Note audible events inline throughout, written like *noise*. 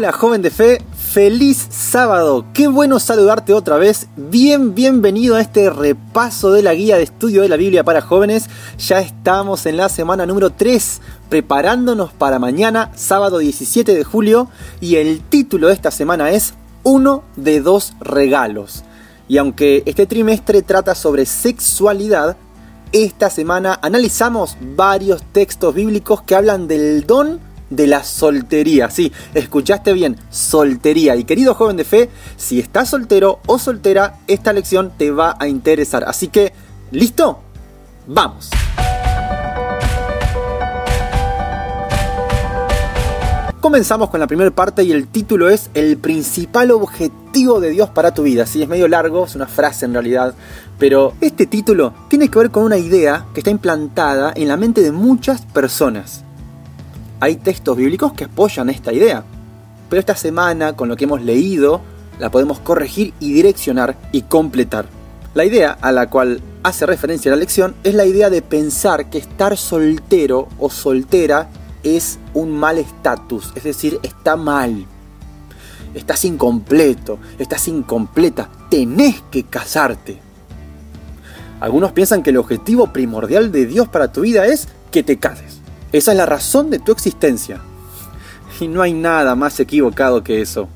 Hola joven de fe, feliz sábado, qué bueno saludarte otra vez, bien bienvenido a este repaso de la guía de estudio de la Biblia para jóvenes, ya estamos en la semana número 3, preparándonos para mañana, sábado 17 de julio, y el título de esta semana es Uno de dos regalos. Y aunque este trimestre trata sobre sexualidad, esta semana analizamos varios textos bíblicos que hablan del don de la soltería. Sí, escuchaste bien, soltería. Y querido joven de fe, si estás soltero o soltera, esta lección te va a interesar. Así que, ¿listo? ¡Vamos! Comenzamos con la primera parte y el título es El principal objetivo de Dios para tu vida. Sí, es medio largo, es una frase en realidad, pero este título tiene que ver con una idea que está implantada en la mente de muchas personas hay textos bíblicos que apoyan esta idea. Pero esta semana, con lo que hemos leído, la podemos corregir y direccionar y completar. La idea a la cual hace referencia la lección es la idea de pensar que estar soltero o soltera es un mal estatus, es decir, está mal. Estás incompleto, estás incompleta, tenés que casarte. Algunos piensan que el objetivo primordial de Dios para tu vida es que te cases. Esa es la razón de tu existencia. Y no hay nada más equivocado que eso.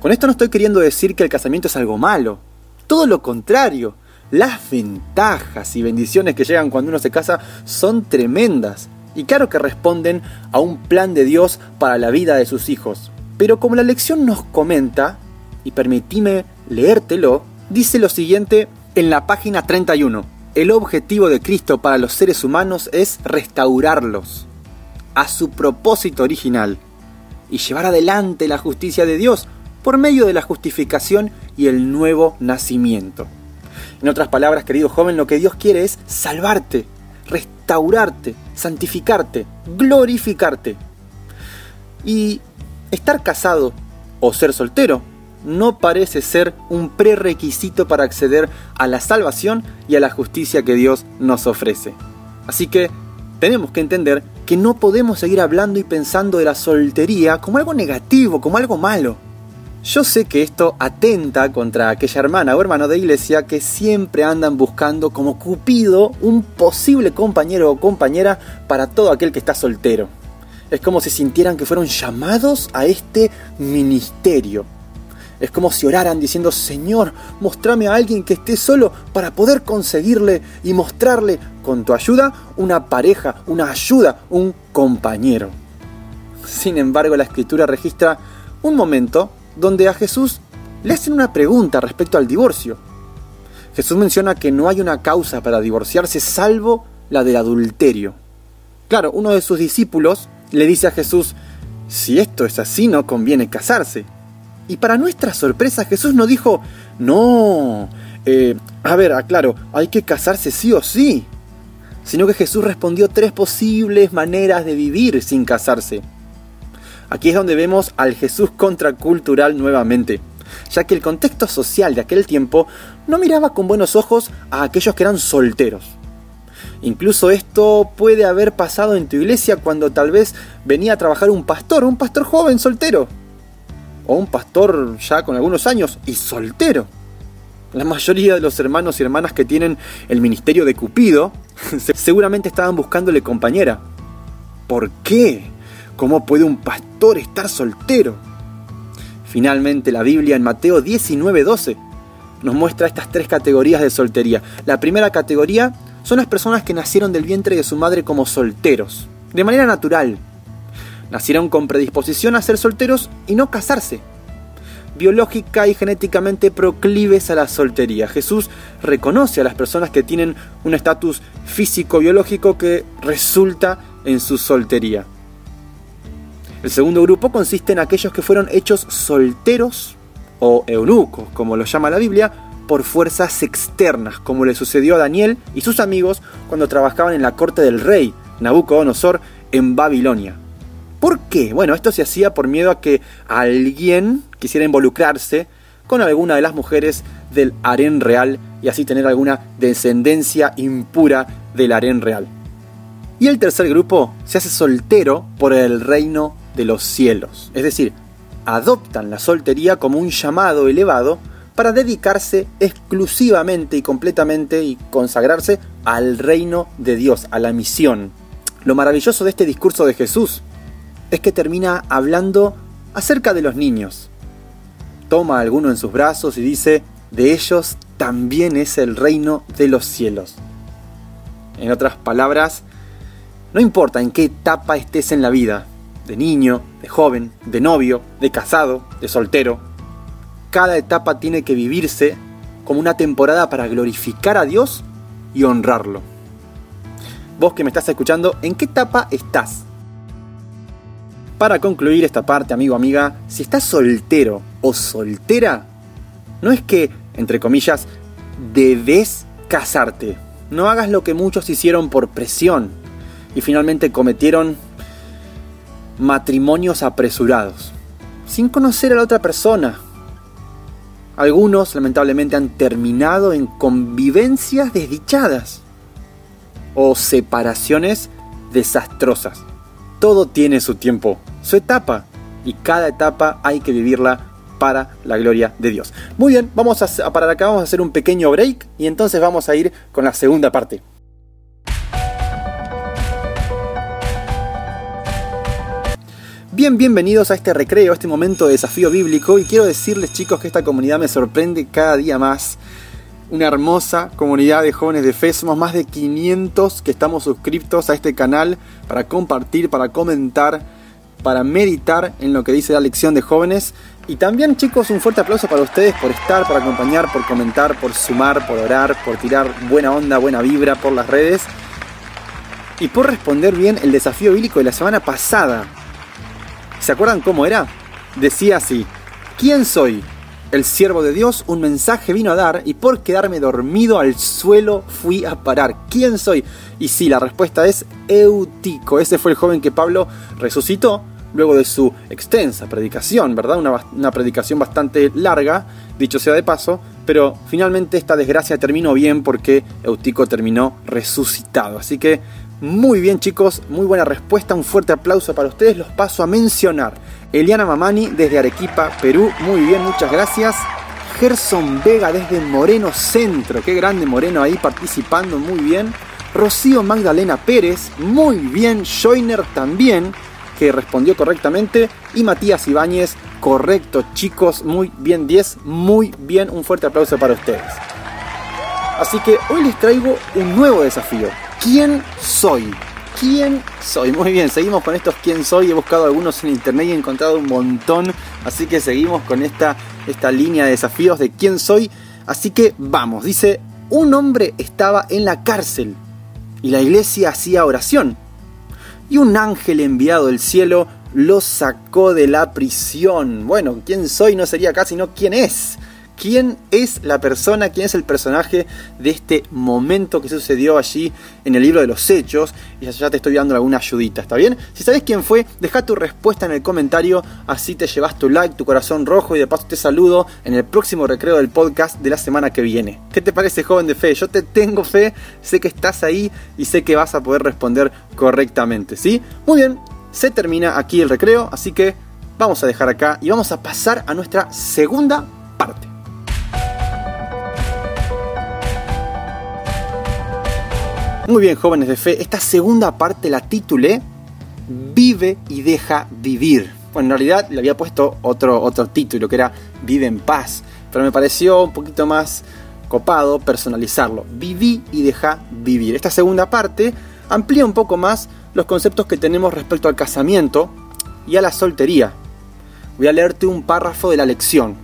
Con esto no estoy queriendo decir que el casamiento es algo malo. Todo lo contrario. Las ventajas y bendiciones que llegan cuando uno se casa son tremendas. Y claro que responden a un plan de Dios para la vida de sus hijos. Pero como la lección nos comenta, y permitime leértelo, dice lo siguiente en la página 31. El objetivo de Cristo para los seres humanos es restaurarlos a su propósito original y llevar adelante la justicia de Dios por medio de la justificación y el nuevo nacimiento. En otras palabras, querido joven, lo que Dios quiere es salvarte, restaurarte, santificarte, glorificarte. Y estar casado o ser soltero no parece ser un prerequisito para acceder a la salvación y a la justicia que Dios nos ofrece. Así que tenemos que entender que no podemos seguir hablando y pensando de la soltería como algo negativo, como algo malo. Yo sé que esto atenta contra aquella hermana o hermano de iglesia que siempre andan buscando como Cupido un posible compañero o compañera para todo aquel que está soltero. Es como si sintieran que fueron llamados a este ministerio. Es como si oraran diciendo, Señor, mostrame a alguien que esté solo para poder conseguirle y mostrarle con tu ayuda una pareja, una ayuda, un compañero. Sin embargo, la escritura registra un momento donde a Jesús le hacen una pregunta respecto al divorcio. Jesús menciona que no hay una causa para divorciarse salvo la del adulterio. Claro, uno de sus discípulos le dice a Jesús, si esto es así, no conviene casarse. Y para nuestra sorpresa Jesús no dijo, no, eh, a ver, aclaro, hay que casarse sí o sí. Sino que Jesús respondió tres posibles maneras de vivir sin casarse. Aquí es donde vemos al Jesús contracultural nuevamente, ya que el contexto social de aquel tiempo no miraba con buenos ojos a aquellos que eran solteros. Incluso esto puede haber pasado en tu iglesia cuando tal vez venía a trabajar un pastor, un pastor joven soltero o un pastor ya con algunos años y soltero. La mayoría de los hermanos y hermanas que tienen el ministerio de Cupido *laughs* seguramente estaban buscándole compañera. ¿Por qué? ¿Cómo puede un pastor estar soltero? Finalmente la Biblia en Mateo 19:12 nos muestra estas tres categorías de soltería. La primera categoría son las personas que nacieron del vientre de su madre como solteros, de manera natural, Nacieron con predisposición a ser solteros y no casarse. Biológica y genéticamente proclives a la soltería. Jesús reconoce a las personas que tienen un estatus físico-biológico que resulta en su soltería. El segundo grupo consiste en aquellos que fueron hechos solteros o eunucos, como lo llama la Biblia, por fuerzas externas, como le sucedió a Daniel y sus amigos cuando trabajaban en la corte del rey Nabucodonosor en Babilonia. ¿Por qué? Bueno, esto se hacía por miedo a que alguien quisiera involucrarse con alguna de las mujeres del harén real y así tener alguna descendencia impura del harén real. Y el tercer grupo se hace soltero por el reino de los cielos, es decir, adoptan la soltería como un llamado elevado para dedicarse exclusivamente y completamente y consagrarse al reino de Dios, a la misión. Lo maravilloso de este discurso de Jesús es que termina hablando acerca de los niños. Toma a alguno en sus brazos y dice, de ellos también es el reino de los cielos. En otras palabras, no importa en qué etapa estés en la vida, de niño, de joven, de novio, de casado, de soltero, cada etapa tiene que vivirse como una temporada para glorificar a Dios y honrarlo. Vos que me estás escuchando, ¿en qué etapa estás? Para concluir esta parte, amigo, amiga, si estás soltero o soltera, no es que, entre comillas, debes casarte. No hagas lo que muchos hicieron por presión y finalmente cometieron matrimonios apresurados, sin conocer a la otra persona. Algunos lamentablemente han terminado en convivencias desdichadas o separaciones desastrosas. Todo tiene su tiempo, su etapa, y cada etapa hay que vivirla para la gloria de Dios. Muy bien, vamos a parar acá, vamos a hacer un pequeño break y entonces vamos a ir con la segunda parte. Bien, bienvenidos a este recreo, a este momento de desafío bíblico y quiero decirles chicos que esta comunidad me sorprende cada día más. Una hermosa comunidad de jóvenes de fe, más de 500 que estamos suscriptos a este canal para compartir, para comentar, para meditar en lo que dice la lección de jóvenes. Y también chicos, un fuerte aplauso para ustedes por estar, por acompañar, por comentar, por sumar, por orar, por tirar buena onda, buena vibra por las redes y por responder bien el desafío bíblico de la semana pasada. ¿Se acuerdan cómo era? Decía así, ¿quién soy? El siervo de Dios un mensaje vino a dar y por quedarme dormido al suelo fui a parar. ¿Quién soy? Y sí, la respuesta es Eutico. Ese fue el joven que Pablo resucitó luego de su extensa predicación, ¿verdad? Una, una, predicación bastante larga, dicho sea de paso, pero finalmente esta desgracia terminó bien porque Eutico terminó resucitado. Así que muy bien chicos, muy buena respuesta, un fuerte aplauso para ustedes, los paso a mencionar. Eliana Mamani desde Arequipa, Perú, muy bien, muchas gracias. Gerson Vega desde Moreno Centro, qué grande Moreno ahí participando, muy bien. Rocío Magdalena Pérez, muy bien. Joiner también, que respondió correctamente. Y Matías Ibáñez, correcto chicos, muy bien 10, muy bien, un fuerte aplauso para ustedes. Así que hoy les traigo un nuevo desafío. ¿Quién soy? ¿Quién soy? Muy bien, seguimos con estos quién soy. He buscado algunos en internet y he encontrado un montón. Así que seguimos con esta, esta línea de desafíos de quién soy. Así que vamos, dice, un hombre estaba en la cárcel y la iglesia hacía oración. Y un ángel enviado del cielo lo sacó de la prisión. Bueno, ¿quién soy? No sería acá, sino quién es quién es la persona, quién es el personaje de este momento que sucedió allí en el libro de los hechos. Y ya te estoy dando alguna ayudita, ¿está bien? Si sabes quién fue, deja tu respuesta en el comentario, así te llevas tu like, tu corazón rojo y de paso te saludo en el próximo recreo del podcast de la semana que viene. ¿Qué te parece, joven de fe? Yo te tengo fe, sé que estás ahí y sé que vas a poder responder correctamente, ¿sí? Muy bien, se termina aquí el recreo, así que vamos a dejar acá y vamos a pasar a nuestra segunda Muy bien, jóvenes de fe, esta segunda parte la titulé Vive y deja vivir. Bueno, en realidad le había puesto otro, otro título que era Vive en paz, pero me pareció un poquito más copado personalizarlo. Viví y deja vivir. Esta segunda parte amplía un poco más los conceptos que tenemos respecto al casamiento y a la soltería. Voy a leerte un párrafo de la lección.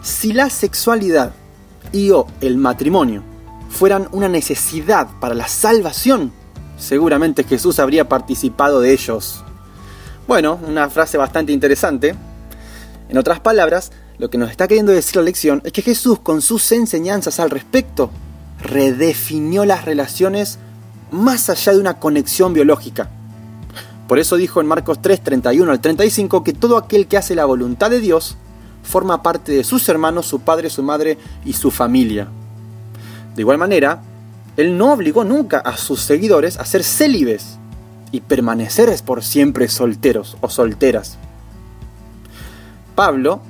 Si la sexualidad y o el matrimonio fueran una necesidad para la salvación, seguramente Jesús habría participado de ellos. Bueno, una frase bastante interesante. En otras palabras, lo que nos está queriendo decir la lección es que Jesús con sus enseñanzas al respecto redefinió las relaciones más allá de una conexión biológica. Por eso dijo en Marcos 3, 31 al 35 que todo aquel que hace la voluntad de Dios forma parte de sus hermanos, su padre, su madre y su familia. De igual manera, él no obligó nunca a sus seguidores a ser célibes y permanecer por siempre solteros o solteras. Pablo,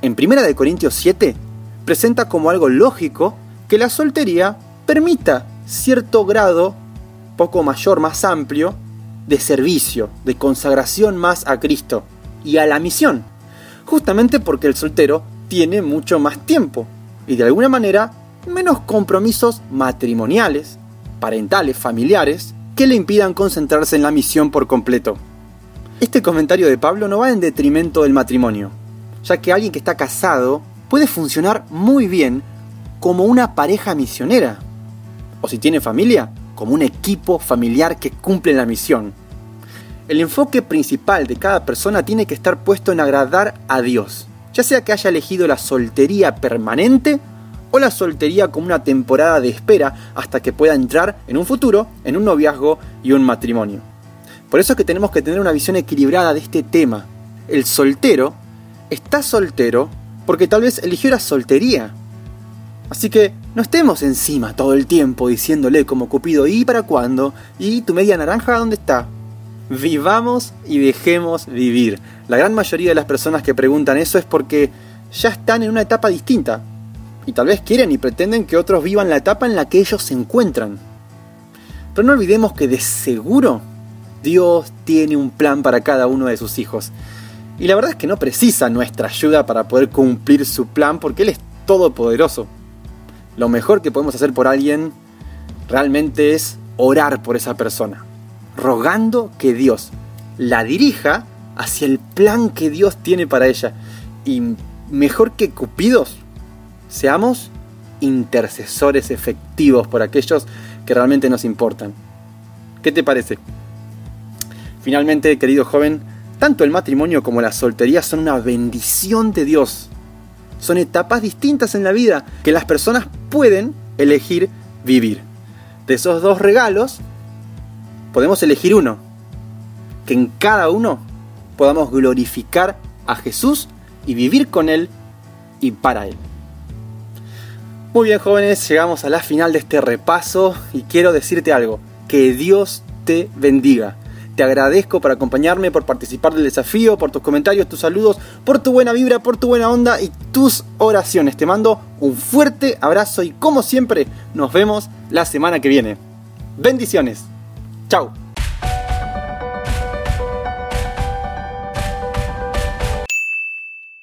en 1 Corintios 7, presenta como algo lógico que la soltería permita cierto grado, poco mayor, más amplio, de servicio, de consagración más a Cristo y a la misión, justamente porque el soltero tiene mucho más tiempo y de alguna manera menos compromisos matrimoniales, parentales, familiares, que le impidan concentrarse en la misión por completo. Este comentario de Pablo no va en detrimento del matrimonio, ya que alguien que está casado puede funcionar muy bien como una pareja misionera, o si tiene familia, como un equipo familiar que cumple la misión. El enfoque principal de cada persona tiene que estar puesto en agradar a Dios, ya sea que haya elegido la soltería permanente o la soltería como una temporada de espera hasta que pueda entrar en un futuro en un noviazgo y un matrimonio. Por eso es que tenemos que tener una visión equilibrada de este tema. El soltero está soltero porque tal vez eligió la soltería. Así que no estemos encima todo el tiempo diciéndole como Cupido, ¿y para cuándo? ¿Y tu media naranja dónde está? Vivamos y dejemos vivir. La gran mayoría de las personas que preguntan eso es porque ya están en una etapa distinta. Y tal vez quieren y pretenden que otros vivan la etapa en la que ellos se encuentran. Pero no olvidemos que de seguro Dios tiene un plan para cada uno de sus hijos. Y la verdad es que no precisa nuestra ayuda para poder cumplir su plan porque Él es todopoderoso. Lo mejor que podemos hacer por alguien realmente es orar por esa persona rogando que Dios la dirija hacia el plan que Dios tiene para ella. Y mejor que cupidos, seamos intercesores efectivos por aquellos que realmente nos importan. ¿Qué te parece? Finalmente, querido joven, tanto el matrimonio como la soltería son una bendición de Dios. Son etapas distintas en la vida que las personas pueden elegir vivir. De esos dos regalos podemos elegir uno. Que en cada uno podamos glorificar a Jesús y vivir con Él y para Él. Muy bien jóvenes, llegamos a la final de este repaso y quiero decirte algo, que Dios te bendiga. Te agradezco por acompañarme, por participar del desafío, por tus comentarios, tus saludos, por tu buena vibra, por tu buena onda y tus oraciones. Te mando un fuerte abrazo y como siempre nos vemos la semana que viene. Bendiciones. Chao.